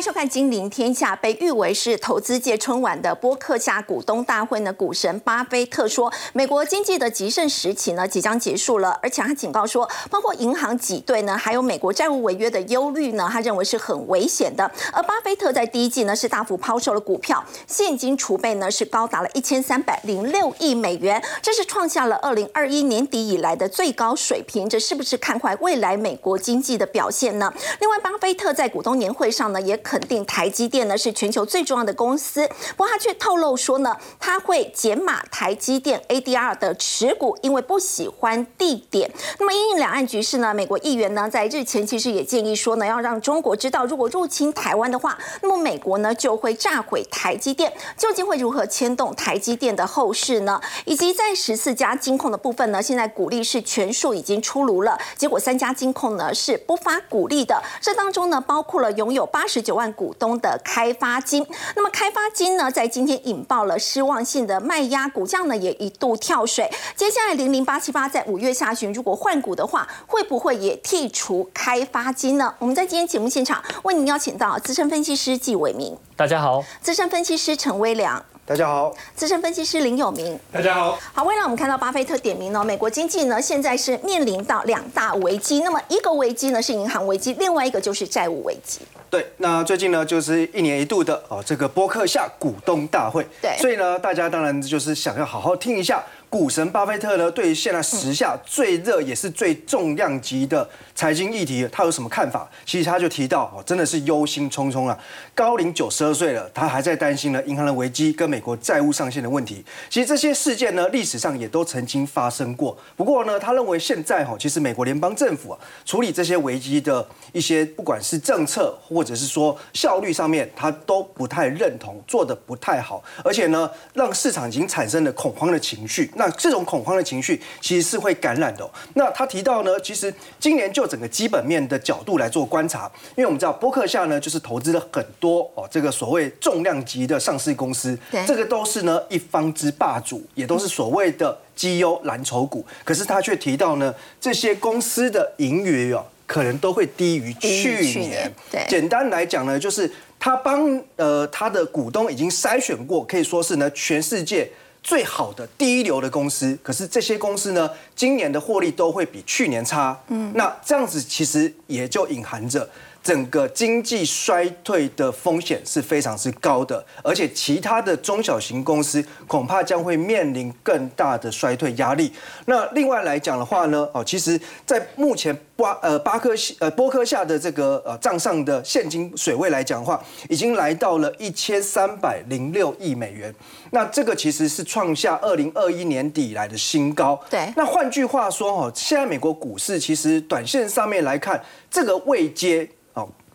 迎收看《金陵天下》。被誉为是投资界春晚的波克夏股东大会呢，股神巴菲特说，美国经济的极盛时期呢即将结束了，而且他警告说，包括银行挤兑呢，还有美国债务违约的忧虑呢，他认为是很危险的。而巴菲特在第一季呢是大幅抛售了股票，现金储备呢是高达了一千三百零六亿美元，这是创下了二零二一年底以来的最高水平。这是不是看坏未来美国经济的表现呢？另外，巴菲特在股东年会上呢也肯定台积电呢是全球最重要的公司，不过他却透露说呢，他会减码台积电 ADR 的持股，因为不喜欢地点。那么因应两岸局势呢，美国议员呢在日前其实也建议说呢，要让中国知道，如果入侵台湾的话，那么美国呢就会炸毁台积电。究竟会如何牵动台积电的后市呢？以及在十四家金控的部分呢，现在股利是全数已经出炉了，结果三家金控呢是不发股利的，这当中呢包括了拥有八十九万股东的开发金。那么开发金呢，在今天引爆了失望性的卖压，股价呢也一度跳水。接下来零零八七八在五月下旬如果换股的话，会不会也剔除开发金呢？我们在今天节目现场为您邀请到资深分析师纪伟明，大家好；资深分析师陈威良，大家好；资深分析师林有明，大家好。好，未来我们看到巴菲特点名呢，美国经济呢现在是面临到两大危机，那么一个危机呢是银行危机，另外一个就是债务危机。对，那最近呢，就是一年一度的哦，这个波克夏股东大会。对，所以呢，大家当然就是想要好好听一下股神巴菲特呢，对于现在时下最热也是最重量级的财经议题，他有什么看法？其实他就提到哦，真的是忧心忡忡啊，高龄九十二岁了，他还在担心呢银行的危机跟美国债务上限的问题。其实这些事件呢，历史上也都曾经发生过。不过呢，他认为现在哈，其实美国联邦政府啊，处理这些危机的一些不管是政策或者是说效率上面，他都不太认同，做的不太好，而且呢，让市场已经产生了恐慌的情绪。那这种恐慌的情绪其实是会感染的。那他提到呢，其实今年就整个基本面的角度来做观察，因为我们知道波克夏呢，就是投资了很多哦，这个所谓重量级的上市公司，这个都是呢一方之霸主，也都是所谓的绩优蓝筹股。可是他却提到呢，这些公司的盈余哦。可能都会低于去年。对，简单来讲呢，就是他帮呃他的股东已经筛选过，可以说是呢全世界最好的第一流的公司。可是这些公司呢，今年的获利都会比去年差。嗯，那这样子其实也就隐含着。整个经济衰退的风险是非常之高的，而且其他的中小型公司恐怕将会面临更大的衰退压力。那另外来讲的话呢，哦，其实，在目前巴呃巴克呃波克下的这个呃账上的现金水位来讲的话，已经来到了一千三百零六亿美元。那这个其实是创下二零二一年底以来的新高。对。那换句话说，哦，现在美国股市其实短线上面来看，这个位阶。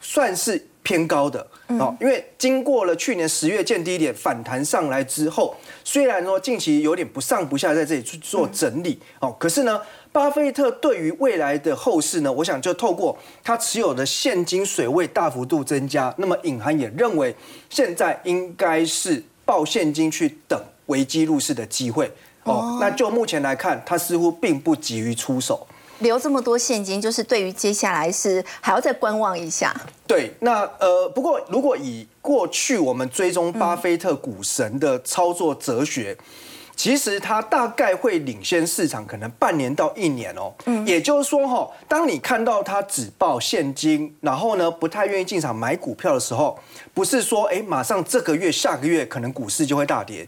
算是偏高的哦，因为经过了去年十月见低点反弹上来之后，虽然说近期有点不上不下，在这里去做整理哦，可是呢，巴菲特对于未来的后市呢，我想就透过他持有的现金水位大幅度增加，那么隐含也认为现在应该是报现金去等危机入市的机会哦。那就目前来看，他似乎并不急于出手。留这么多现金，就是对于接下来是还要再观望一下。对，那呃，不过如果以过去我们追踪巴菲特股神的操作哲学，其实他大概会领先市场可能半年到一年哦。嗯，也就是说哈，当你看到他只报现金，然后呢不太愿意进场买股票的时候，不是说哎马上这个月下个月可能股市就会大跌，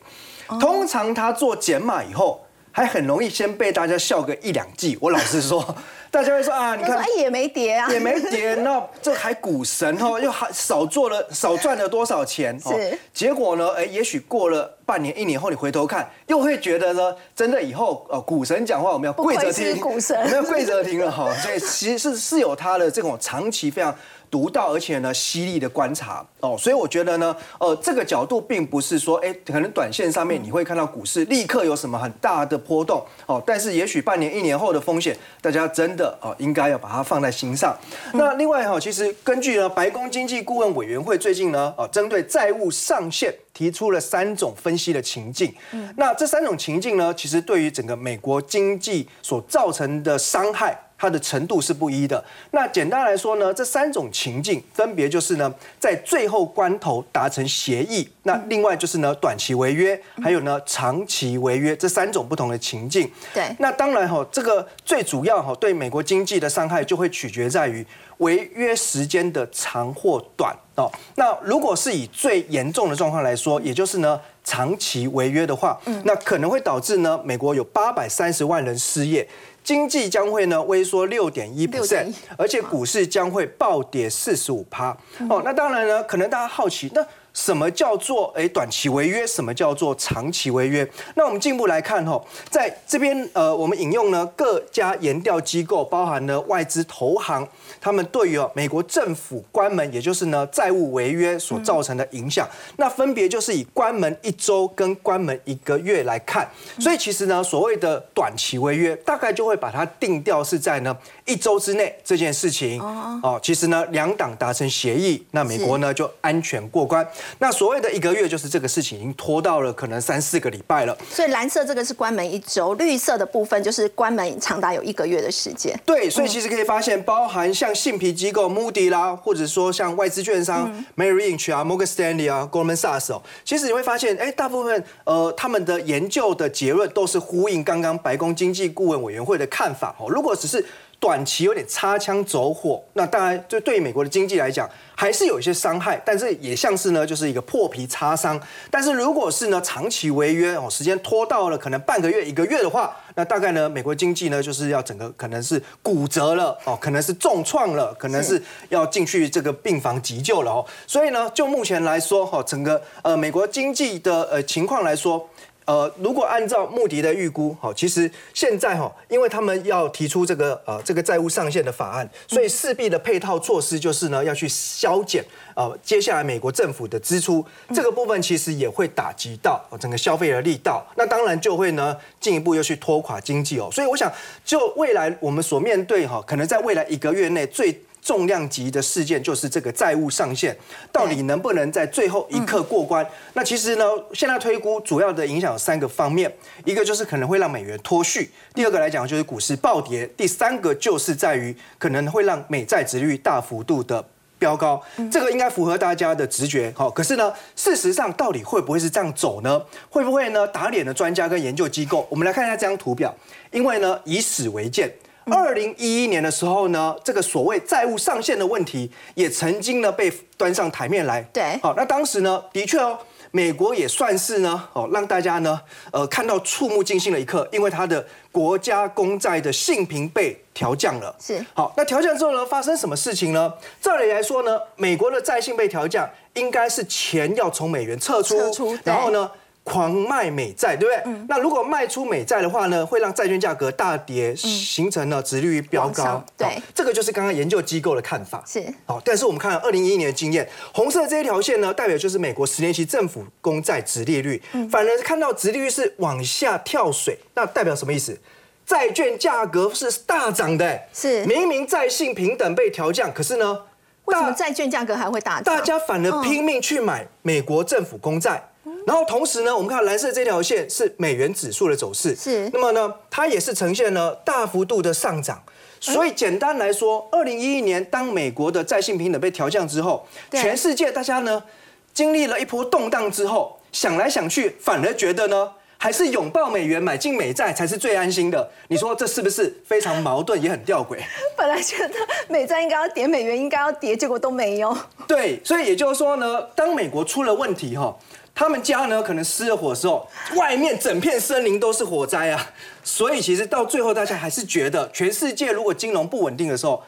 通常他做减码以后。还很容易先被大家笑个一两季。我老实说，大家会说啊，你看也没跌啊，也没跌，那这还股神哦，又还少做了少赚了多少钱？是结果呢？哎，也许过了半年、一年后，你回头看，又会觉得呢，真的以后呃，股神讲话我们要跪着听，股神我们要跪着听了哈。所以其实是是有他的这种长期非常。独到而且呢犀利的观察哦，所以我觉得呢，呃，这个角度并不是说，哎，可能短线上面你会看到股市立刻有什么很大的波动哦，但是也许半年、一年后的风险，大家真的哦应该要把它放在心上。那另外哈，其实根据呢白宫经济顾问委员会最近呢，哦，针对债务上限提出了三种分析的情境。嗯，那这三种情境呢，其实对于整个美国经济所造成的伤害。它的程度是不一的。那简单来说呢，这三种情境分别就是呢，在最后关头达成协议，那另外就是呢，短期违约，还有呢，长期违约这三种不同的情境。对，那当然哈，这个最主要哈，对美国经济的伤害就会取决在于违约时间的长或短哦。那如果是以最严重的状况来说，也就是呢。长期违约的话，那可能会导致呢，美国有八百三十万人失业，经济将会呢萎缩六点一 percent，而且股市将会暴跌四十五趴。哦，那当然呢，可能大家好奇，那。什么叫做诶短期违约？什么叫做长期违约？那我们进一步来看哈，在这边呃，我们引用呢各家研调机构，包含了外资投行，他们对于美国政府关门，也就是呢债务违约所造成的影响，那分别就是以关门一周跟关门一个月来看。所以其实呢，所谓的短期违约，大概就会把它定调是在呢一周之内这件事情哦。其实呢，两党达成协议，那美国呢就安全过关。那所谓的一个月，就是这个事情已经拖到了可能三四个礼拜了。所以蓝色这个是关门一周，绿色的部分就是关门长达有一个月的时间。对，所以其实可以发现，包含像信评机构 Moody 啦，或者说像外资券商 Merrill Lynch 啊、Morgan Stanley 啊、Goldman Sachs 哦，其实你会发现，哎，大部分呃他们的研究的结论都是呼应刚刚白宫经济顾问委员会的看法哦。如果只是短期有点擦枪走火，那当然就对美国的经济来讲还是有一些伤害，但是也像是呢就是一个破皮擦伤。但是如果是呢长期违约哦，时间拖到了可能半个月、一个月的话，那大概呢美国经济呢就是要整个可能是骨折了哦，可能是重创了，可能是要进去这个病房急救了哦。所以呢，就目前来说哈，整个呃美国经济的呃情况来说。呃，如果按照穆迪的预估，好，其实现在哈，因为他们要提出这个呃这个债务上限的法案，所以势必的配套措施就是呢要去削减呃接下来美国政府的支出，这个部分其实也会打击到整个消费的力道，那当然就会呢进一步又去拖垮经济哦，所以我想就未来我们所面对哈，可能在未来一个月内最。重量级的事件就是这个债务上限，到底能不能在最后一刻过关？那其实呢，现在推估主要的影响有三个方面，一个就是可能会让美元脱序，第二个来讲就是股市暴跌，第三个就是在于可能会让美债值率大幅度的飙高。这个应该符合大家的直觉，好，可是呢，事实上到底会不会是这样走呢？会不会呢？打脸的专家跟研究机构，我们来看一下这张图表，因为呢，以史为鉴。二零一一年的时候呢，这个所谓债务上限的问题也曾经呢被端上台面来。对，好，那当时呢，的确哦，美国也算是呢，哦，让大家呢，呃，看到触目惊心的一刻，因为它的国家公债的信评被调降了。是，好，那调降之后呢，发生什么事情呢？照理来说呢，美国的债信被调降，应该是钱要从美元撤出，然后呢？狂卖美债，对不对？那如果卖出美债的话呢，会让债券价格大跌，形成了殖利率飙高。对，这个就是刚刚研究机构的看法。是。好，但是我们看二零一一年的经验，红色这一条线呢，代表就是美国十年期政府公债殖利率，嗯反而看到殖利率是往下跳水，那代表什么意思？债券价格是大涨的。是。明明债信平等被调降，可是呢，为什么债券价格还会大涨？大家反而拼命去买美国政府公债。然后同时呢，我们看蓝色这条线是美元指数的走势，是。那么呢，它也是呈现了大幅度的上涨。所以简单来说，二零一一年当美国的债信平等被调降之后，全世界大家呢经历了一波动荡之后，想来想去，反而觉得呢，还是拥抱美元买进美债才是最安心的。你说这是不是非常矛盾，也很吊诡？本来觉得美债应该要跌，美元应该要跌，结果都没有。对，所以也就是说呢，当美国出了问题哈。他们家呢，可能失了火的时候，外面整片森林都是火灾啊！所以其实到最后，大家还是觉得，全世界如果金融不稳定的时候，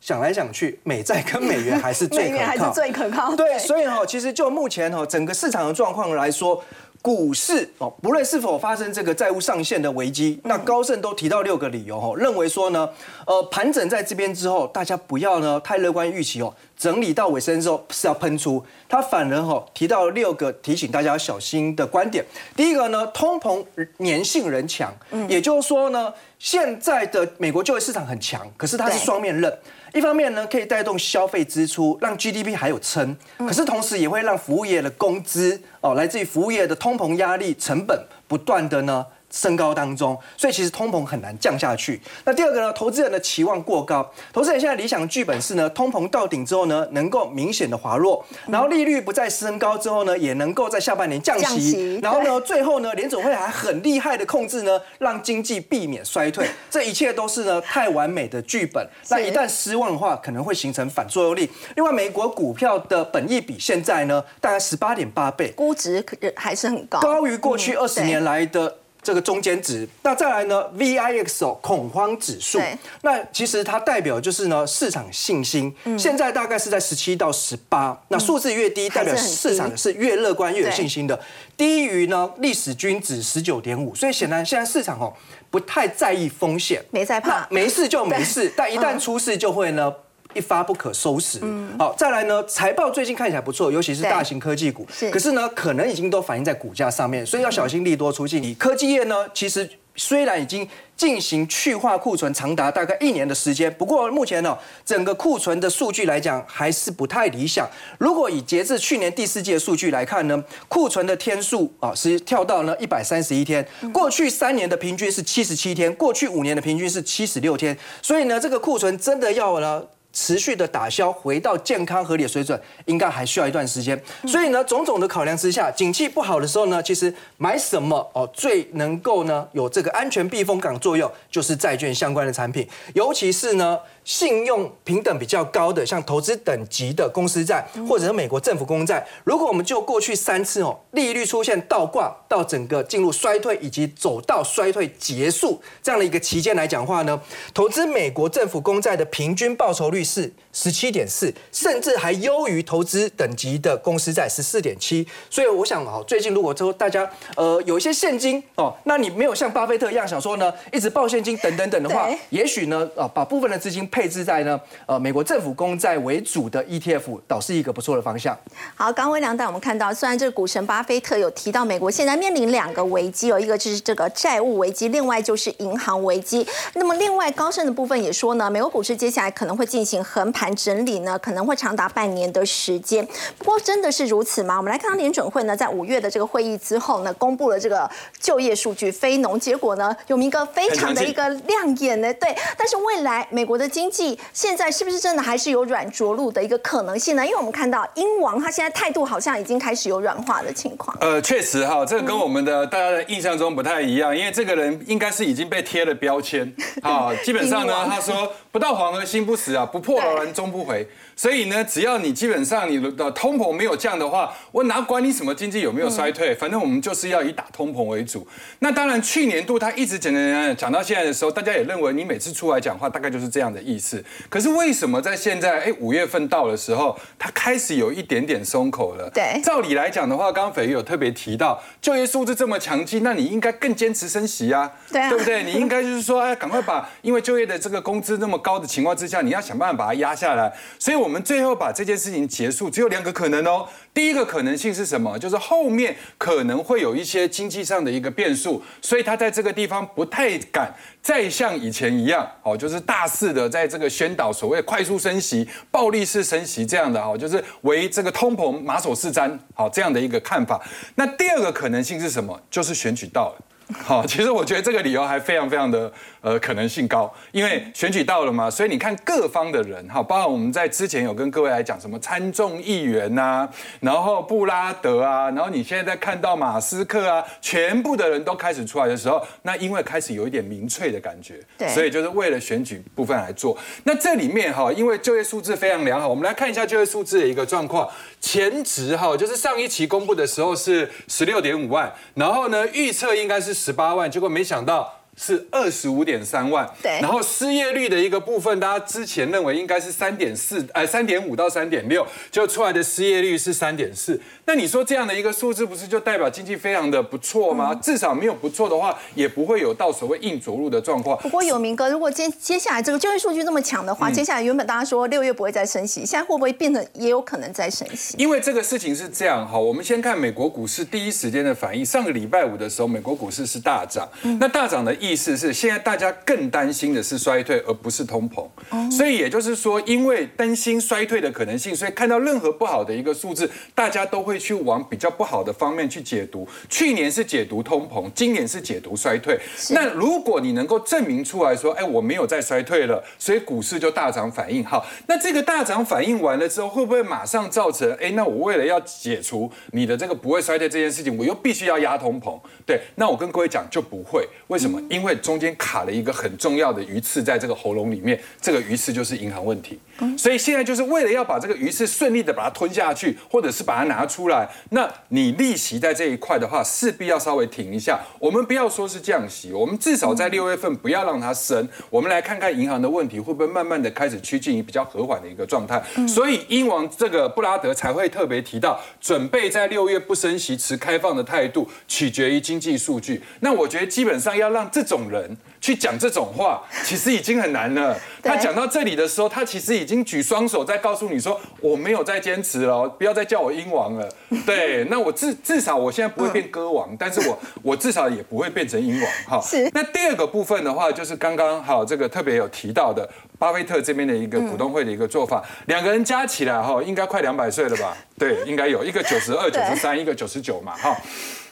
想来想去，美债跟美元还是最可靠。还是最可靠。对，所以哈，其实就目前哈整个市场的状况来说。股市哦，不论是否发生这个债务上限的危机，那高盛都提到六个理由哦，认为说呢，呃，盘整在这边之后，大家不要呢太乐观预期哦，整理到尾声之后是要喷出，他反而哈提到六个提醒大家要小心的观点。第一个呢，通膨粘性人强，也就是说呢，现在的美国就业市场很强，可是它是双面刃。一方面呢，可以带动消费支出，让 GDP 还有撑，可是同时也会让服务业的工资哦，来自于服务业的通膨压力成本不断的呢升高当中，所以其实通膨很难降下去。那第二个呢，投资人的期望过高，投资人现在理想剧本是呢，通膨到顶之后呢，能够明显的滑落，然后利率不再升高之后呢，也能够在下半年降息，然后呢，最后呢，联总会还很厉害的控制呢，让经济避免衰退，这一切都是呢太完美的剧本。那一旦失望的话，可能会形成反作用力。另外，美国股票的本益比现在呢，大概十八点八倍，估值还是很高，高于过去二十年来的。这个中间值，那再来呢？VIX 哦，恐慌指数。那其实它代表就是呢市场信心，现在大概是在十七到十八。那数字越低，代表市场是越乐观、越有信心的。低于呢历史均值十九点五，所以显然现在市场哦不太在意风险，没在怕，没事就没事。但一旦出事，就会呢。一发不可收拾。好，再来呢，财报最近看起来不错，尤其是大型科技股。可是呢，可能已经都反映在股价上面，所以要小心利多出尽。你科技业呢，其实虽然已经进行去化库存长达大概一年的时间，不过目前呢，整个库存的数据来讲还是不太理想。如果以截至去年第四季的数据来看呢，库存的天数啊是跳到了一百三十一天，过去三年的平均是七十七天，过去五年的平均是七十六天，所以呢，这个库存真的要呢。持续的打消，回到健康合理的水准，应该还需要一段时间。所以呢，种种的考量之下，景气不好的时候呢，其实买什么哦，最能够呢有这个安全避风港作用，就是债券相关的产品，尤其是呢。信用平等比较高的，像投资等级的公司债，或者是美国政府公债，如果我们就过去三次哦，利率出现倒挂到整个进入衰退以及走到衰退结束这样的一个期间来讲话呢，投资美国政府公债的平均报酬率是十七点四，甚至还优于投资等级的公司债十四点七。所以我想哦，最近如果说大家呃有一些现金哦，那你没有像巴菲特一样想说呢，一直报现金等等等的话，也许呢啊把部分的资金。配置在呢，呃，美国政府公债为主的 ETF，倒是一个不错的方向。好，刚威良带我们看到，虽然这个股神巴菲特有提到，美国现在面临两个危机，有一个就是这个债务危机，另外就是银行危机。那么，另外高盛的部分也说呢，美国股市接下来可能会进行横盘整理呢，可能会长达半年的时间。不过，真的是如此吗？我们来看到联准会呢，在五月的这个会议之后呢，公布了这个就业数据非农，结果呢，有一个非常的一个亮眼呢，对。但是未来美国的经经济现在是不是真的还是有软着陆的一个可能性呢？因为我们看到英王他现在态度好像已经开始有软化的情况。呃，确实哈，这个跟我们的大家的印象中不太一样，因为这个人应该是已经被贴了标签 啊。基本上呢，他说不到黄河心不死啊，不破牢栏终不回。所以呢，只要你基本上你的通膨没有降的话，我哪管你什么经济有没有衰退，反正我们就是要以打通膨为主。那当然，去年度他一直讲讲讲讲到现在的时候，大家也认为你每次出来讲话大概就是这样的意思。可是为什么在现在哎五月份到的时候，他开始有一点点松口了？对，照理来讲的话，刚刚斐玉有特别提到就业数字这么强劲，那你应该更坚持升息啊，对，对不对？你应该就是说哎，赶快把因为就业的这个工资那么高的情况之下，你要想办法把它压下来。所以。我们最后把这件事情结束，只有两个可能哦。第一个可能性是什么？就是后面可能会有一些经济上的一个变数，所以他在这个地方不太敢再像以前一样，哦，就是大肆的在这个宣导所谓快速升息、暴力式升息这样的，哦，就是为这个通膨马首是瞻，好这样的一个看法。那第二个可能性是什么？就是选举到了。好，其实我觉得这个理由还非常非常的呃可能性高，因为选举到了嘛，所以你看各方的人哈，包括我们在之前有跟各位来讲什么参众议员呐，然后布拉德啊，然后你现在在看到马斯克啊，全部的人都开始出来的时候，那因为开始有一点民粹的感觉，对，所以就是为了选举部分来做。那这里面哈，因为就业数字非常良好，我们来看一下就业数字的一个状况，前值哈，就是上一期公布的时候是十六点五万，然后呢预测应该是。十八万，结果没想到。是二十五点三万，对。然后失业率的一个部分，大家之前认为应该是三点四，哎，三点五到三点六，就出来的失业率是三点四。那你说这样的一个数字，不是就代表经济非常的不错吗？至少没有不错的话，也不会有到所谓硬着陆的状况。不过有明哥，如果接接下来这个就业数据这么强的话，接下来原本大家说六月不会再升息，现在会不会变得也有可能再升息？因为这个事情是这样哈，我们先看美国股市第一时间的反应。上个礼拜五的时候，美国股市是大涨，那大涨的。意思是，现在大家更担心的是衰退，而不是通膨。所以也就是说，因为担心衰退的可能性，所以看到任何不好的一个数字，大家都会去往比较不好的方面去解读。去年是解读通膨，今年是解读衰退。那如果你能够证明出来说，哎，我没有在衰退了，所以股市就大涨反应。好，那这个大涨反应完了之后，会不会马上造成，哎，那我为了要解除你的这个不会衰退这件事情，我又必须要压通膨？对，那我跟各位讲就不会。为什么？因为中间卡了一个很重要的鱼刺在这个喉咙里面，这个鱼刺就是银行问题。所以现在就是为了要把这个鱼刺顺利的把它吞下去，或者是把它拿出来，那你利息在这一块的话，势必要稍微停一下。我们不要说是降息，我们至少在六月份不要让它升。我们来看看银行的问题会不会慢慢的开始趋近于比较和缓的一个状态。所以英王这个布拉德才会特别提到，准备在六月不升息，持开放的态度，取决于经济数据。那我觉得基本上要让这种人。去讲这种话，其实已经很难了。他讲到这里的时候，他其实已经举双手在告诉你说：“我没有再坚持了，不要再叫我鹰王了。”对，那我至至少我现在不会变歌王，但是我 我至少也不会变成鹰王。哈，是。那第二个部分的话，就是刚刚好这个特别有提到的，巴菲特这边的一个股东会的一个做法，两个人加起来哈，应该快两百岁了吧？对，应该有一个九十二、九十三，一个九十九嘛，哈。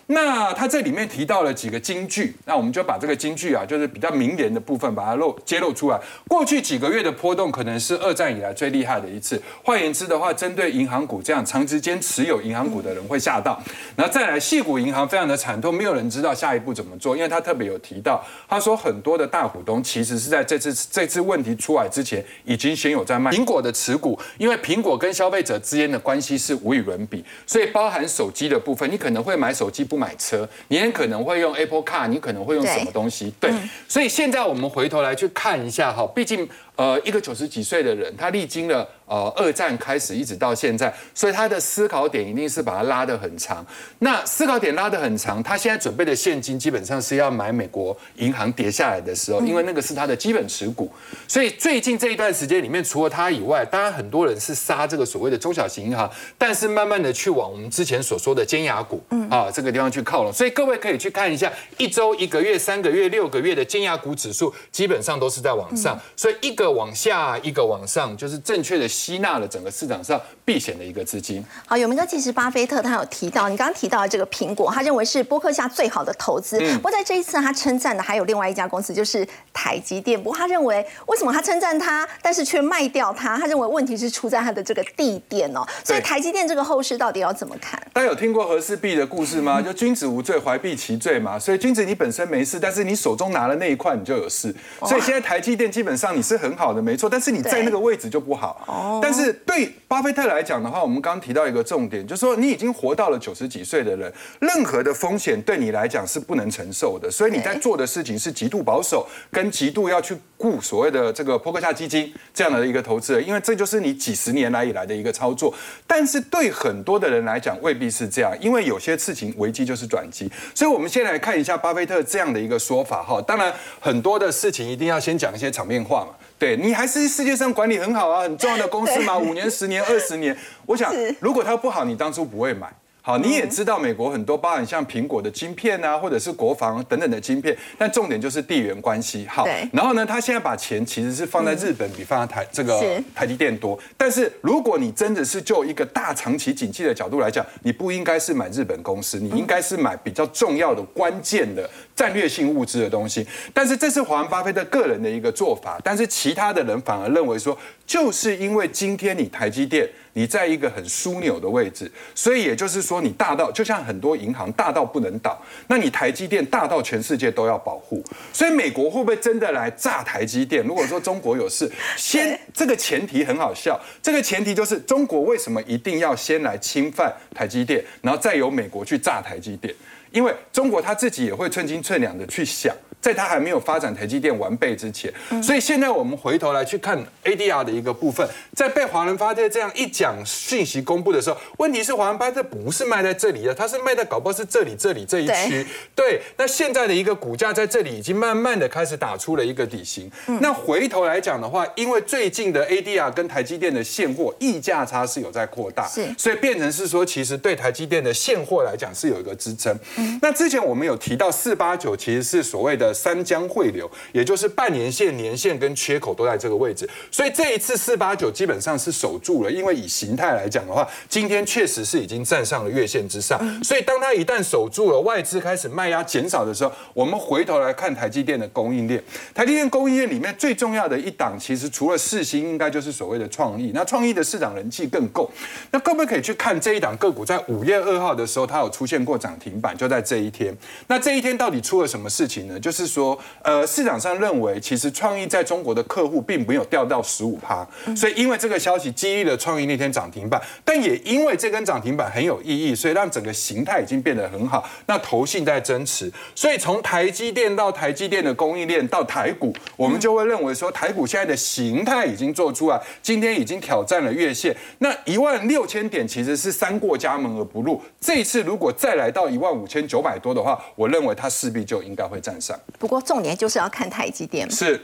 那他这里面提到了几个金句，那我们就把这个金句啊，就是比较名言的部分，把它露揭露出来。过去几个月的波动可能是二战以来最厉害的一次。换言之的话，针对银行股这样长时间持有银行股的人会吓到。然后再来，细股银行非常的惨痛，没有人知道下一步怎么做，因为他特别有提到，他说很多的大股东其实是在这次这次问题出来之前，已经先有在卖苹果的持股，因为苹果跟消费者之间的关系是无与伦比，所以包含手机的部分，你可能会买手机不。买车，你很可能会用 Apple Car，你可能会用什么东西？对，所以现在我们回头来去看一下哈，毕竟。呃，一个九十几岁的人，他历经了呃二战开始一直到现在，所以他的思考点一定是把它拉得很长。那思考点拉得很长，他现在准备的现金基本上是要买美国银行跌下来的时候，因为那个是他的基本持股。所以最近这一段时间里面，除了他以外，当然很多人是杀这个所谓的中小型银行，但是慢慢的去往我们之前所说的尖牙股啊这个地方去靠拢。所以各位可以去看一下一周、一个月、三个月、六个月的尖牙股指数，基本上都是在往上。所以一个。往下，一个往上，就是正确的吸纳了整个市场上避险的一个资金。好，有名哥其实巴菲特他有提到，你刚刚提到的这个苹果，他认为是波克下最好的投资。不过在这一次他称赞的还有另外一家公司，就是台积电。不过他认为，为什么他称赞他，但是却卖掉它？他认为问题是出在他的这个地点哦。所以台积电这个后市到底要怎么看？大家有听过和氏璧的故事吗？就君子无罪，怀璧其罪嘛。所以君子你本身没事，但是你手中拿了那一块，你就有事。所以现在台积电基本上你是很。很好的，没错，但是你在那个位置就不好。哦。但是对巴菲特来讲的话，我们刚刚提到一个重点，就是说你已经活到了九十几岁的人，任何的风险对你来讲是不能承受的，所以你在做的事情是极度保守，跟极度要去顾所谓的这个波克夏基金这样的一个投资人，因为这就是你几十年来以来的一个操作。但是对很多的人来讲，未必是这样，因为有些事情危机就是转机。所以我们先来看一下巴菲特这样的一个说法哈。当然，很多的事情一定要先讲一些场面话嘛。对你还是世界上管理很好啊，很重要的公司嘛，五年、十年、二十年，我想如果它不好，你当初不会买。好，你也知道美国很多，包含像苹果的晶片啊，或者是国防等等的晶片，但重点就是地缘关系。好，然后呢，他现在把钱其实是放在日本，比放在台这个台积电多。但是如果你真的是就一个大长期景气的角度来讲，你不应该是买日本公司，你应该是买比较重要的、关键的战略性物资的东西。但是这是华人巴菲特个人的一个做法，但是其他的人反而认为说，就是因为今天你台积电。你在一个很枢纽的位置，所以也就是说，你大到就像很多银行大到不能倒，那你台积电大到全世界都要保护。所以美国会不会真的来炸台积电？如果说中国有事，先这个前提很好笑，这个前提就是中国为什么一定要先来侵犯台积电，然后再由美国去炸台积电？因为中国他自己也会寸金寸两的去想。在它还没有发展台积电完备之前，所以现在我们回头来去看 ADR 的一个部分，在被华人发特这样一讲讯息公布的时候，问题是华人发特不是卖在这里的，它是卖在搞不好是这里这里这一区。对，那现在的一个股价在这里已经慢慢的开始打出了一个底型。那回头来讲的话，因为最近的 ADR 跟台积电的现货溢价差是有在扩大，是，所以变成是说，其实对台积电的现货来讲是有一个支撑。那之前我们有提到四八九其实是所谓的三江汇流，也就是半年线、年线跟缺口都在这个位置，所以这一次四八九基本上是守住了，因为以形态来讲的话，今天确实是已经站上了月线之上，所以当它一旦守住了，外资开始卖压减少的时候，我们回头来看台积电的供应链，台积电供应链里面最重要的一档，其实除了四星，应该就是所谓的创意。那创意的市场人气更够，那各位可以去看这一档个股在五月二号的时候，它有出现过涨停板，就在这一天。那这一天到底出了什么事情呢？就是说，呃，市场上认为其实创意在中国的客户并没有掉到十五趴，所以因为这个消息激励了创意那天涨停板，但也因为这根涨停板很有意义，所以让整个形态已经变得很好。那投信在增持，所以从台积电到台积电的供应链到台股，我们就会认为说台股现在的形态已经做出来，今天已经挑战了月线，那一万六千点其实是三过家门而不入。这一次如果再来到一万五千九百多的话，我认为它势必就应该会站上。不过重点就是要看台积电。是，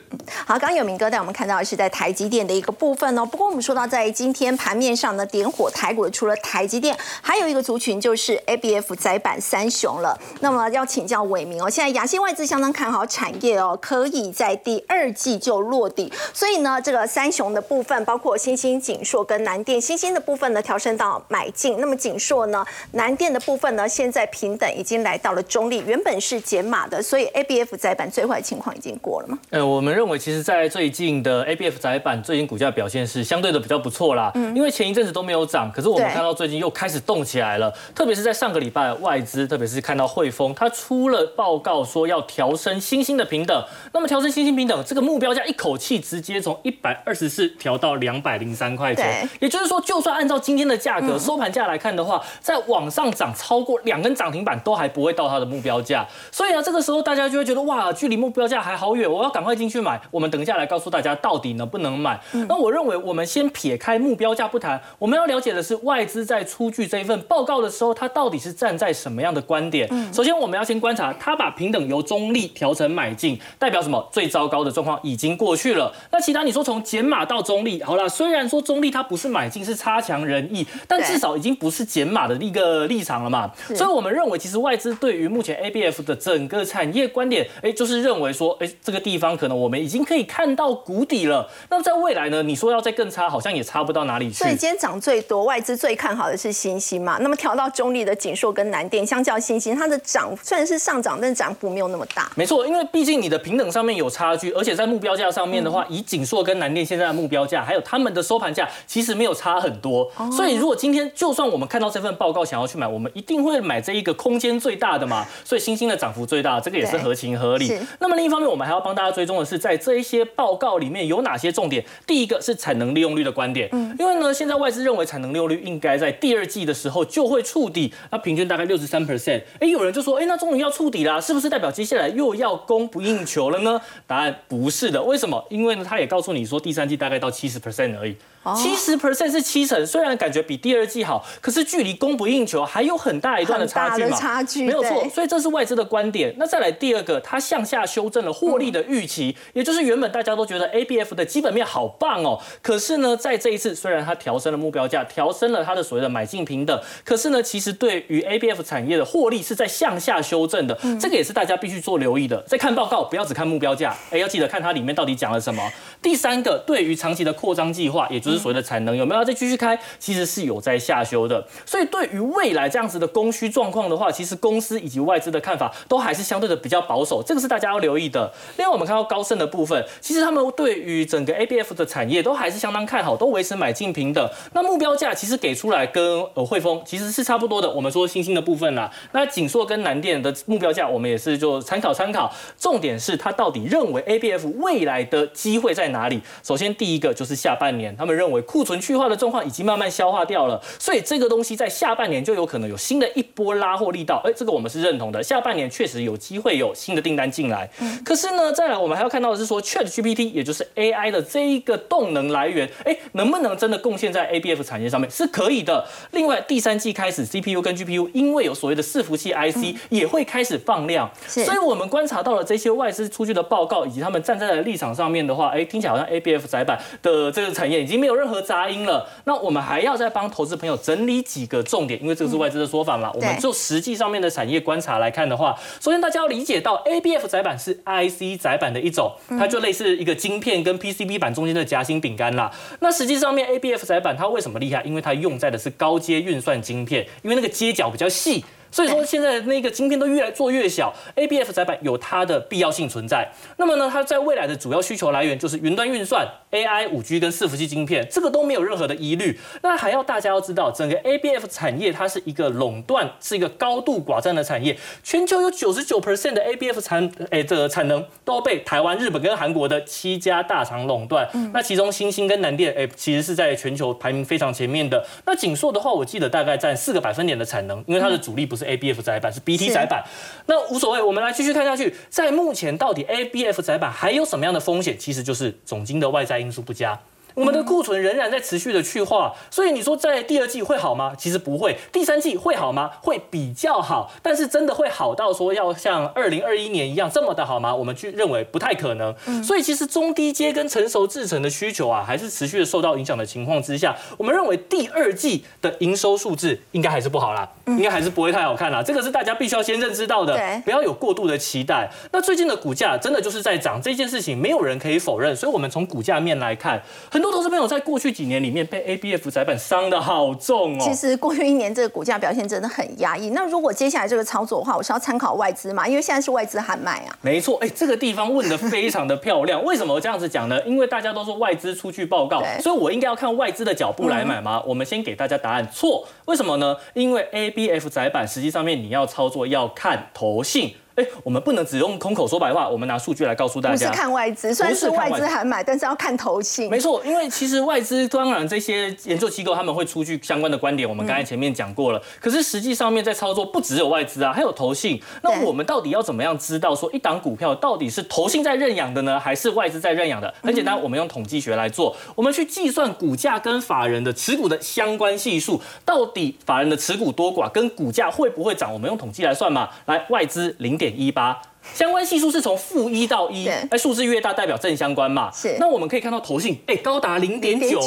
好，刚刚有明哥带我们看到的是在台积电的一个部分哦。不过我们说到在今天盘面上呢，点火台股的除了台积电，还有一个族群就是 ABF 窄板三雄了。那么要请教伟明哦，现在亚细外资相当看好产业哦，可以在第二季就落地。所以呢，这个三雄的部分，包括新兴、锦硕跟南电，新兴的部分呢调升到买进，那么锦硕呢、南电的部分呢，现在平等已经来到了中立，原本是减码的，所以 ABF 窄板最坏情况已经过了吗？呃，我们认为其实，在最近的 ABF 窄板最近股价表现是相对的比较不错啦，嗯。因为前一阵子都没有涨，可是我们看到最近又开始动起来了，特别是在上个礼拜，外资特别是看到汇丰，它出了报告说要调升新兴的平等，那么调升新兴平等这个目标价一口气直接从一百二十四调到两百零三块钱。对，也就是说，就算按照今天的价格、收盘价来看的话，在往上涨超过两根涨停板都还不会到它的目标价，所以呢，这个时候大家就会觉得哇，距离目标价还好远，我要赶快进去买。我们等一下来告诉大家到底能不能买。那我认为我们先撇开目标价不谈，我们要了解的是外资在出具这一份报告的时候，它到底是站在什么样的观点。首先，我们要先观察它把平等由中立调成买进，代表什么？最糟糕的状况已经过去了。那其他你说从减码到中立，好啦，虽然说中立它不是买进，是差强人意，但至少已经不是减码的一个立场了嘛。所以我们认为，其实外资对于目前 ABF 的整个产业观点，哎，就是认为说，哎，这个地方可能我们已经可以看到谷底了。那么在未来呢，你说要再更差，好像也差不到哪里去所以。今天涨最多，外资最看好的是新兴嘛。那么调到中立的锦硕跟南电，相较新兴，它的涨虽然是上涨，但涨幅没有那么大。没错，因为毕竟你的平等上面有差距，而且在目标价上面的话，以锦硕跟南电现在的目标价，还有他们的收盘价，其实没有差很多。所以如果今天就算我们看到这份报告想要去买，我们一定会买这一个空间最大的嘛。所以新兴的涨幅最大，这个也是对合情合理。那么另一方面，我们还要帮大家追踪的是，在这一些报告里面有哪些重点。第一个是产能利用率的观点，因为呢，现在外资认为产能利用率应该在第二季的时候就会触底，那平均大概六十三 percent。哎，有人就说，哎，那终于要触底啦，是不是代表接下来又要供不应求了呢？答案不是的，为什么？因为呢，他也告诉你说，第三季大概到七十 percent 而已。七十 percent 是七成，虽然感觉比第二季好，可是距离供不应求还有很大一段的差距嘛，差距没有错。所以这是外资的观点。那再来第二个，它向下修正了获利的预期，也就是原本大家都觉得 ABF 的基本面好棒哦，可是呢，在这一次虽然它调升了目标价，调升了它的所谓的买进平等，可是呢，其实对于 ABF 产业的获利是在向下修正的，这个也是大家必须做留意的。在看报告，不要只看目标价，哎，要记得看它里面到底讲了什么。第三个，对于长期的扩张计划，也就是所谓的产能有没有要再继续开，其实是有在下修的。所以对于未来这样子的供需状况的话，其实公司以及外资的看法都还是相对的比较保守，这个是大家要留意的。另外，我们看到高盛的部分，其实他们对于整个 ABF 的产业都还是相当看好，都维持买进平的。那目标价其实给出来跟呃汇丰其实是差不多的。我们说新兴的部分啦，那锦硕跟南电的目标价，我们也是就参考参考。重点是他到底认为 ABF 未来的机会在哪里？首先第一个就是下半年，他们认为库存去化的状况已经慢慢消化掉了，所以这个东西在下半年就有可能有新的一波拉货力道。哎，这个我们是认同的。下半年确实有机会有新的订单进来。可是呢，再来我们还要看到的是说，Chat GPT 也就是 AI 的这一个动能来源，哎，能不能真的贡献在 ABF 产业上面？是可以的。另外，第三季开始，CPU 跟 GPU 因为有所谓的伺服器 IC，、也会开始放量。所以我们观察到了这些外资出具的报告，以及他们站在的立场上面的话，哎，听起来好像 ABF 窄板的这个产业已经没有。有任何杂音了。那我们还要再帮投资朋友整理几个重点，因为这个是外资的说法嘛。我们就实际上面的产业观察来看的话，首先大家要理解到 ABF 载板是 IC 载板的一种，它就类似一个晶片跟 PCB 板中间的夹心饼干啦。那实际上面 ABF 载板它为什么厉害？因为它用在的是高阶运算晶片，因为那个接角比较细。所以说现在那个晶片都越来做越小，ABF 载板有它的必要性存在。那么呢，它在未来的主要需求来源就是云端运算、AI、五 G 跟伺服器晶片，这个都没有任何的疑虑。那还要大家要知道，整个 ABF 产业它是一个垄断，是一个高度寡占的产业。全球有九十九 percent 的 ABF 产诶这个产能都被台湾、日本跟韩国的七家大厂垄断。那其中新兴跟南电诶，其实是在全球排名非常前面的。那锦硕的话，我记得大概占四个百分点的产能，因为它的主力不是。ABF 窄板是 BT 窄板，那无所谓，我们来继续看下去。在目前，到底 ABF 窄板还有什么样的风险？其实就是总金的外在因素不佳。我们的库存仍然在持续的去化，所以你说在第二季会好吗？其实不会。第三季会好吗？会比较好，但是真的会好到说要像二零二一年一样这么的好吗？我们去认为不太可能。所以其实中低阶跟成熟制成的需求啊，还是持续的受到影响的情况之下，我们认为第二季的营收数字应该还是不好啦，应该还是不会太好看啦。这个是大家必须要先认知到的，不要有过度的期待。那最近的股价真的就是在涨，这件事情没有人可以否认。所以我们从股价面来看，很多。投资朋友在过去几年里面被 ABF 窄板伤的好重哦。其实过去一年这个股价表现真的很压抑。那如果接下来这个操作的话，我是要参考外资嘛？因为现在是外资喊卖啊。没错，哎，这个地方问的非常的漂亮。为什么这样子讲呢？因为大家都说外资出去报告，所以我应该要看外资的脚步来买吗？我们先给大家答案，错。为什么呢？因为 ABF 窄板实际上面你要操作要看投信。哎，我们不能只用空口说白话，我们拿数据来告诉大家。不是看外资，虽然是外资还买，但是要看投信。没错，因为其实外资当然这些研究机构他们会出具相关的观点，我们刚才前面讲过了。可是实际上面在操作不只有外资啊，还有投信。那我们到底要怎么样知道说一档股票到底是投信在认养的呢，还是外资在认养的？很简单，我们用统计学来做，我们去计算股价跟法人的持股的相关系数，到底法人的持股多寡跟股价会不会涨？我们用统计来算嘛。来，外资零点一八。相关系数是从负一到一，哎，数字越大代表正相关嘛。是。那我们可以看到投信，哎，高达零点九，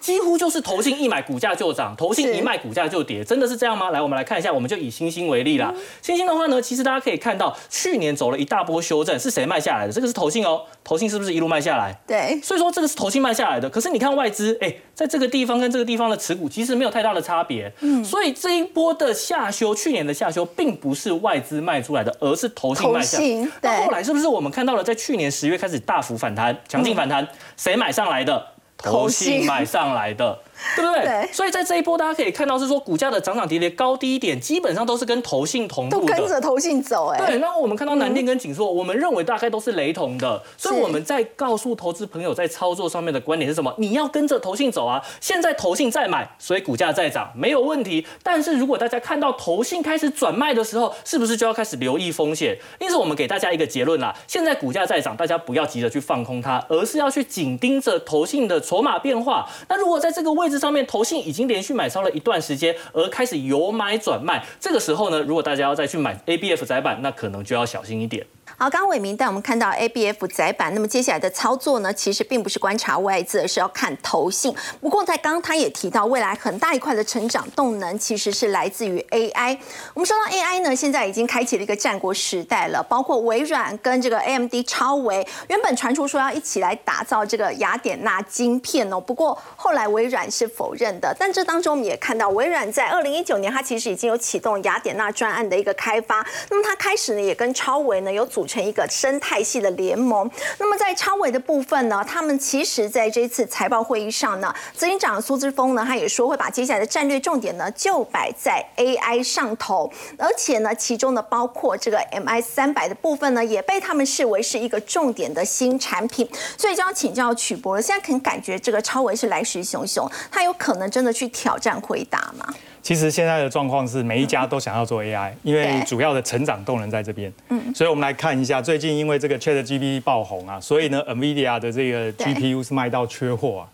几乎就是投信一买股价就涨，投信一卖股价就跌，真的是这样吗？来，我们来看一下，我们就以星星为例啦。星星的话呢，其实大家可以看到，去年走了一大波修正，是谁卖下来的？这个是投信哦，投信是不是一路卖下来？对。所以说这个是投信卖下来的，可是你看外资，哎，在这个地方跟这个地方的持股其实没有太大的差别。嗯。所以这一波的下修，去年的下修并不是外资卖出来的，而是投信卖下。对。后来。是不是我们看到了，在去年十月开始大幅反弹、强劲反弹，谁买上来的？投信买上来的。对不对？所以在这一波，大家可以看到是说股价的涨涨跌跌、高低点，基本上都是跟投信同步的，都跟着投信走。哎，对。那我们看到南电跟景硕，我们认为大概都是雷同的。所以我们在告诉投资朋友，在操作上面的观点是什么？你要跟着投信走啊！现在投信在买，所以股价在涨，没有问题。但是如果大家看到投信开始转卖的时候，是不是就要开始留意风险？因此，我们给大家一个结论啦：现在股价在涨，大家不要急着去放空它，而是要去紧盯着投信的筹码变化。那如果在这个位置上面，投信已经连续买超了一段时间，而开始由买转卖。这个时候呢，如果大家要再去买 ABF 窄板，那可能就要小心一点。好，刚刚伟明带我们看到 ABF 窄板，那么接下来的操作呢，其实并不是观察外资，而是要看投信。不过在刚刚他也提到，未来很大一块的成长动能其实是来自于 AI。我们说到 AI 呢，现在已经开启了一个战国时代了，包括微软跟这个 AMD 超微，原本传出说要一起来打造这个雅典娜晶片哦，不过后来微软是否认的。但这当中我们也看到，微软在二零一九年，它其实已经有启动雅典娜专案的一个开发，那么它开始呢，也跟超微呢有组。成一个生态系的联盟。那么在超伟的部分呢，他们其实在这次财报会议上呢，执行长苏之峰呢，他也说会把接下来的战略重点呢，就摆在 AI 上头，而且呢，其中呢包括这个 MI 三百的部分呢，也被他们视为是一个重点的新产品。所以就要请教曲博了，现在可能感觉这个超伟是来势汹汹，他有可能真的去挑战回答吗？其实现在的状况是，每一家都想要做 AI，因为主要的成长动能在这边。嗯，所以我们来看一下，最近因为这个 ChatGPT 爆红啊，所以呢，NVIDIA 的这个 GPU 是卖到缺货啊。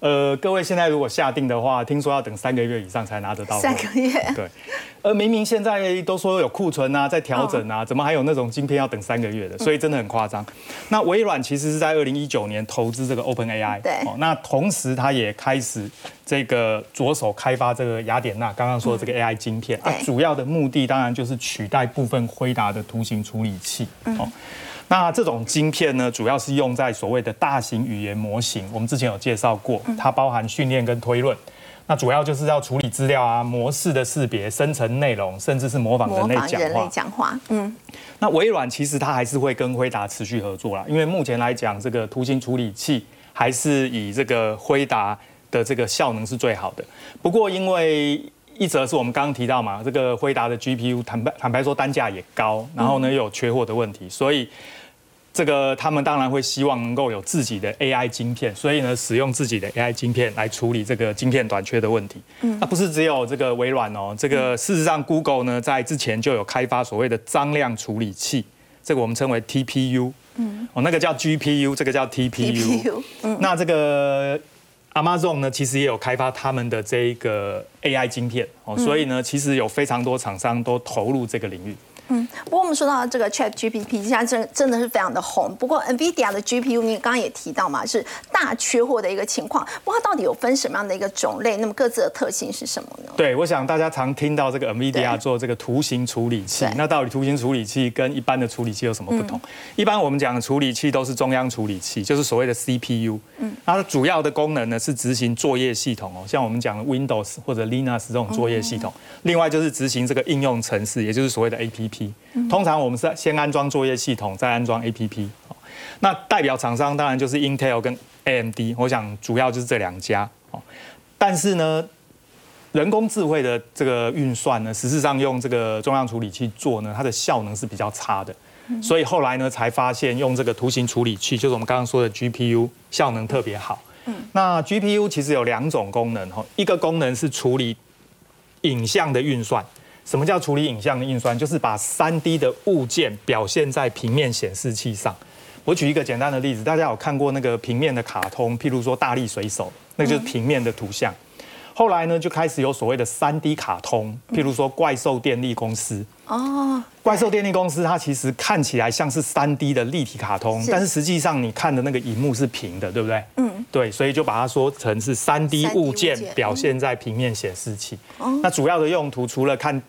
呃，各位现在如果下定的话，听说要等三个月以上才拿得到。三个月。对。而明明现在都说有库存啊，在调整啊，怎么还有那种晶片要等三个月的？所以真的很夸张。那微软其实是在二零一九年投资这个 Open AI。对。那同时它也开始这个着手开发这个雅典娜刚刚说的这个 AI 晶片。啊，主要的目的当然就是取代部分辉达的图形处理器。哦。那这种晶片呢，主要是用在所谓的大型语言模型。我们之前有介绍过，它包含训练跟推论。那主要就是要处理资料啊，模式的识别、生成内容，甚至是模仿人类讲话。人类讲话，嗯。那微软其实它还是会跟辉达持续合作啦，因为目前来讲，这个图形处理器还是以这个辉达的这个效能是最好的。不过因为一则是我们刚刚提到嘛，这个辉达的 GPU 坦白坦白说单价也高，然后呢又有缺货的问题，所以这个他们当然会希望能够有自己的 AI 晶片，所以呢使用自己的 AI 晶片来处理这个晶片短缺的问题。嗯，那不是只有这个微软哦，这个事实上 Google 呢在之前就有开发所谓的张量处理器，这个我们称为 TPU。嗯，哦那个叫 GPU，这个叫 TPU。嗯，那这个。Amazon 呢，其实也有开发他们的这一个 AI 晶片哦，所以呢，其实有非常多厂商都投入这个领域。嗯，不过我们说到这个 Chat GPT，现在真真的是非常的红。不过 NVIDIA 的 GPU，你刚刚也提到嘛，是大缺货的一个情况。不过它到底有分什么样的一个种类？那么各自的特性是什么呢？对，我想大家常听到这个 NVIDIA 做这个图形处理器，那到底图形处理器跟一般的处理器有什么不同？一般我们讲的处理器都是中央处理器，就是所谓的 CPU。嗯，它的主要的功能呢是执行作业系统哦，像我们讲的 Windows 或者 Linux 这种作业系统。另外就是执行这个应用程式，也就是所谓的 APP。通常我们是先安装作业系统，再安装 APP。那代表厂商当然就是 Intel 跟 AMD，我想主要就是这两家。哦，但是呢，人工智慧的这个运算呢，实质上用这个中央处理器做呢，它的效能是比较差的。所以后来呢，才发现用这个图形处理器，就是我们刚刚说的 GPU，效能特别好。嗯，那 GPU 其实有两种功能哈，一个功能是处理影像的运算。什么叫处理影像的运算？就是把三 D 的物件表现在平面显示器上。我举一个简单的例子，大家有看过那个平面的卡通，譬如说大力水手，那就是平面的图像。后来呢，就开始有所谓的三 D 卡通，譬如说怪兽电力公司。哦，怪兽电力公司它其实看起来像是三 D 的立体卡通，但是实际上你看的那个荧幕是平的，对不对？嗯，对，所以就把它说成是三 D 物件表现在平面显示器。那主要的用途除了看。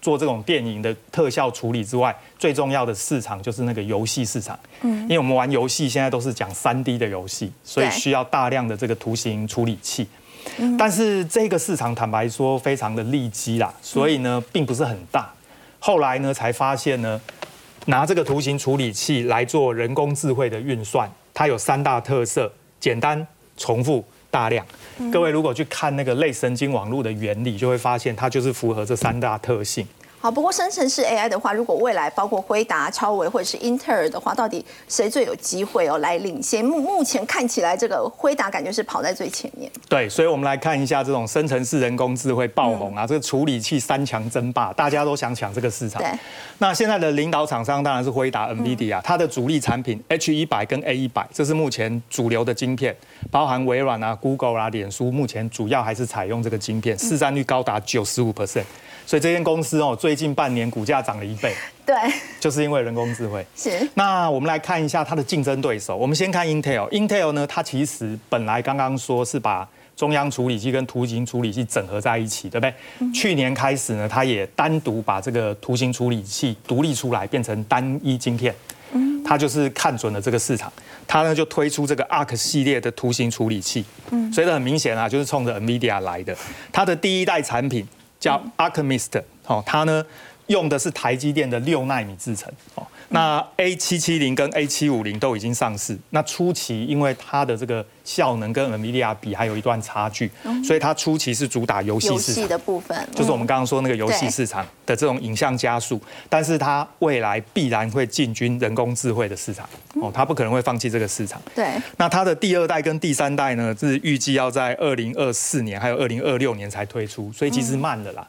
做这种电影的特效处理之外，最重要的市场就是那个游戏市场。嗯，因为我们玩游戏现在都是讲三 D 的游戏，所以需要大量的这个图形处理器。但是这个市场坦白说非常的利基啦，所以呢并不是很大。后来呢才发现呢，拿这个图形处理器来做人工智慧的运算，它有三大特色：简单、重复。大量，各位如果去看那个类神经网络的原理，就会发现它就是符合这三大特性。好，不过生成式 AI 的话，如果未来包括辉达、超维或者是英特尔的话，到底谁最有机会哦来领先？目目前看起来，这个辉达感觉是跑在最前面。对，所以我们来看一下这种生成式人工智慧爆红啊，这个处理器三强争霸，大家都想抢这个市场。对。那现在的领导厂商当然是辉达、NVIDIA，它的主力产品 H 一百跟 A 一百，这是目前主流的晶片，包含微软啊、Google 啊、脸书，目前主要还是采用这个晶片，市占率高达九十五 percent。所以这间公司哦，最近半年股价涨了一倍，对，就是因为人工智慧。是。那我们来看一下它的竞争对手。我们先看 Intel，Intel 呢，它其实本来刚刚说是把中央处理器跟图形处理器整合在一起，对不对？去年开始呢，它也单独把这个图形处理器独立出来，变成单一晶片。嗯。它就是看准了这个市场，他呢就推出这个 Arc 系列的图形处理器。嗯。所以很明显啊，就是冲着 NVIDIA 来的。它的第一代产品。叫 Archimist，哦，它呢用的是台积电的六纳米制程，哦。那 A 七七零跟 A 七五零都已经上市。那初期因为它的这个效能跟 NVIDIA 比还有一段差距，所以它初期是主打游戏市场的部分，就是我们刚刚说那个游戏市场的这种影像加速。但是它未来必然会进军人工智慧的市场，哦，它不可能会放弃这个市场。对。那它的第二代跟第三代呢，是预计要在二零二四年还有二零二六年才推出，所以其实慢了啦。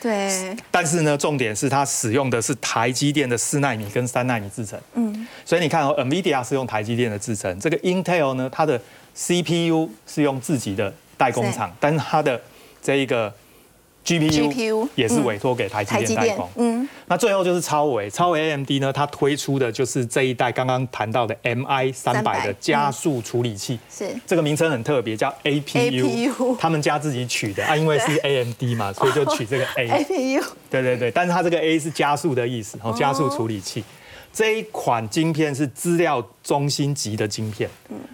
对，但是呢，重点是它使用的是台积电的四纳米跟三纳米制程。嗯，所以你看哦，NVIDIA 是用台积电的制程，这个 Intel 呢，它的 CPU 是用自己的代工厂，但是它的这一个 GPU, 也是委托给台积电电代工。嗯，那最后就是超维，超维 AMD 呢，它推出的就是这一代刚刚谈到的 MI 三百的加速处理器。是这个名称很特别，叫 APU，APU 他们家自己取的啊，因为是 AMD 嘛，所以就取这个 A。APU 对对对，但是它这个 A 是加速的意思，哦，加速处理器。这一款晶片是资料中心级的晶片，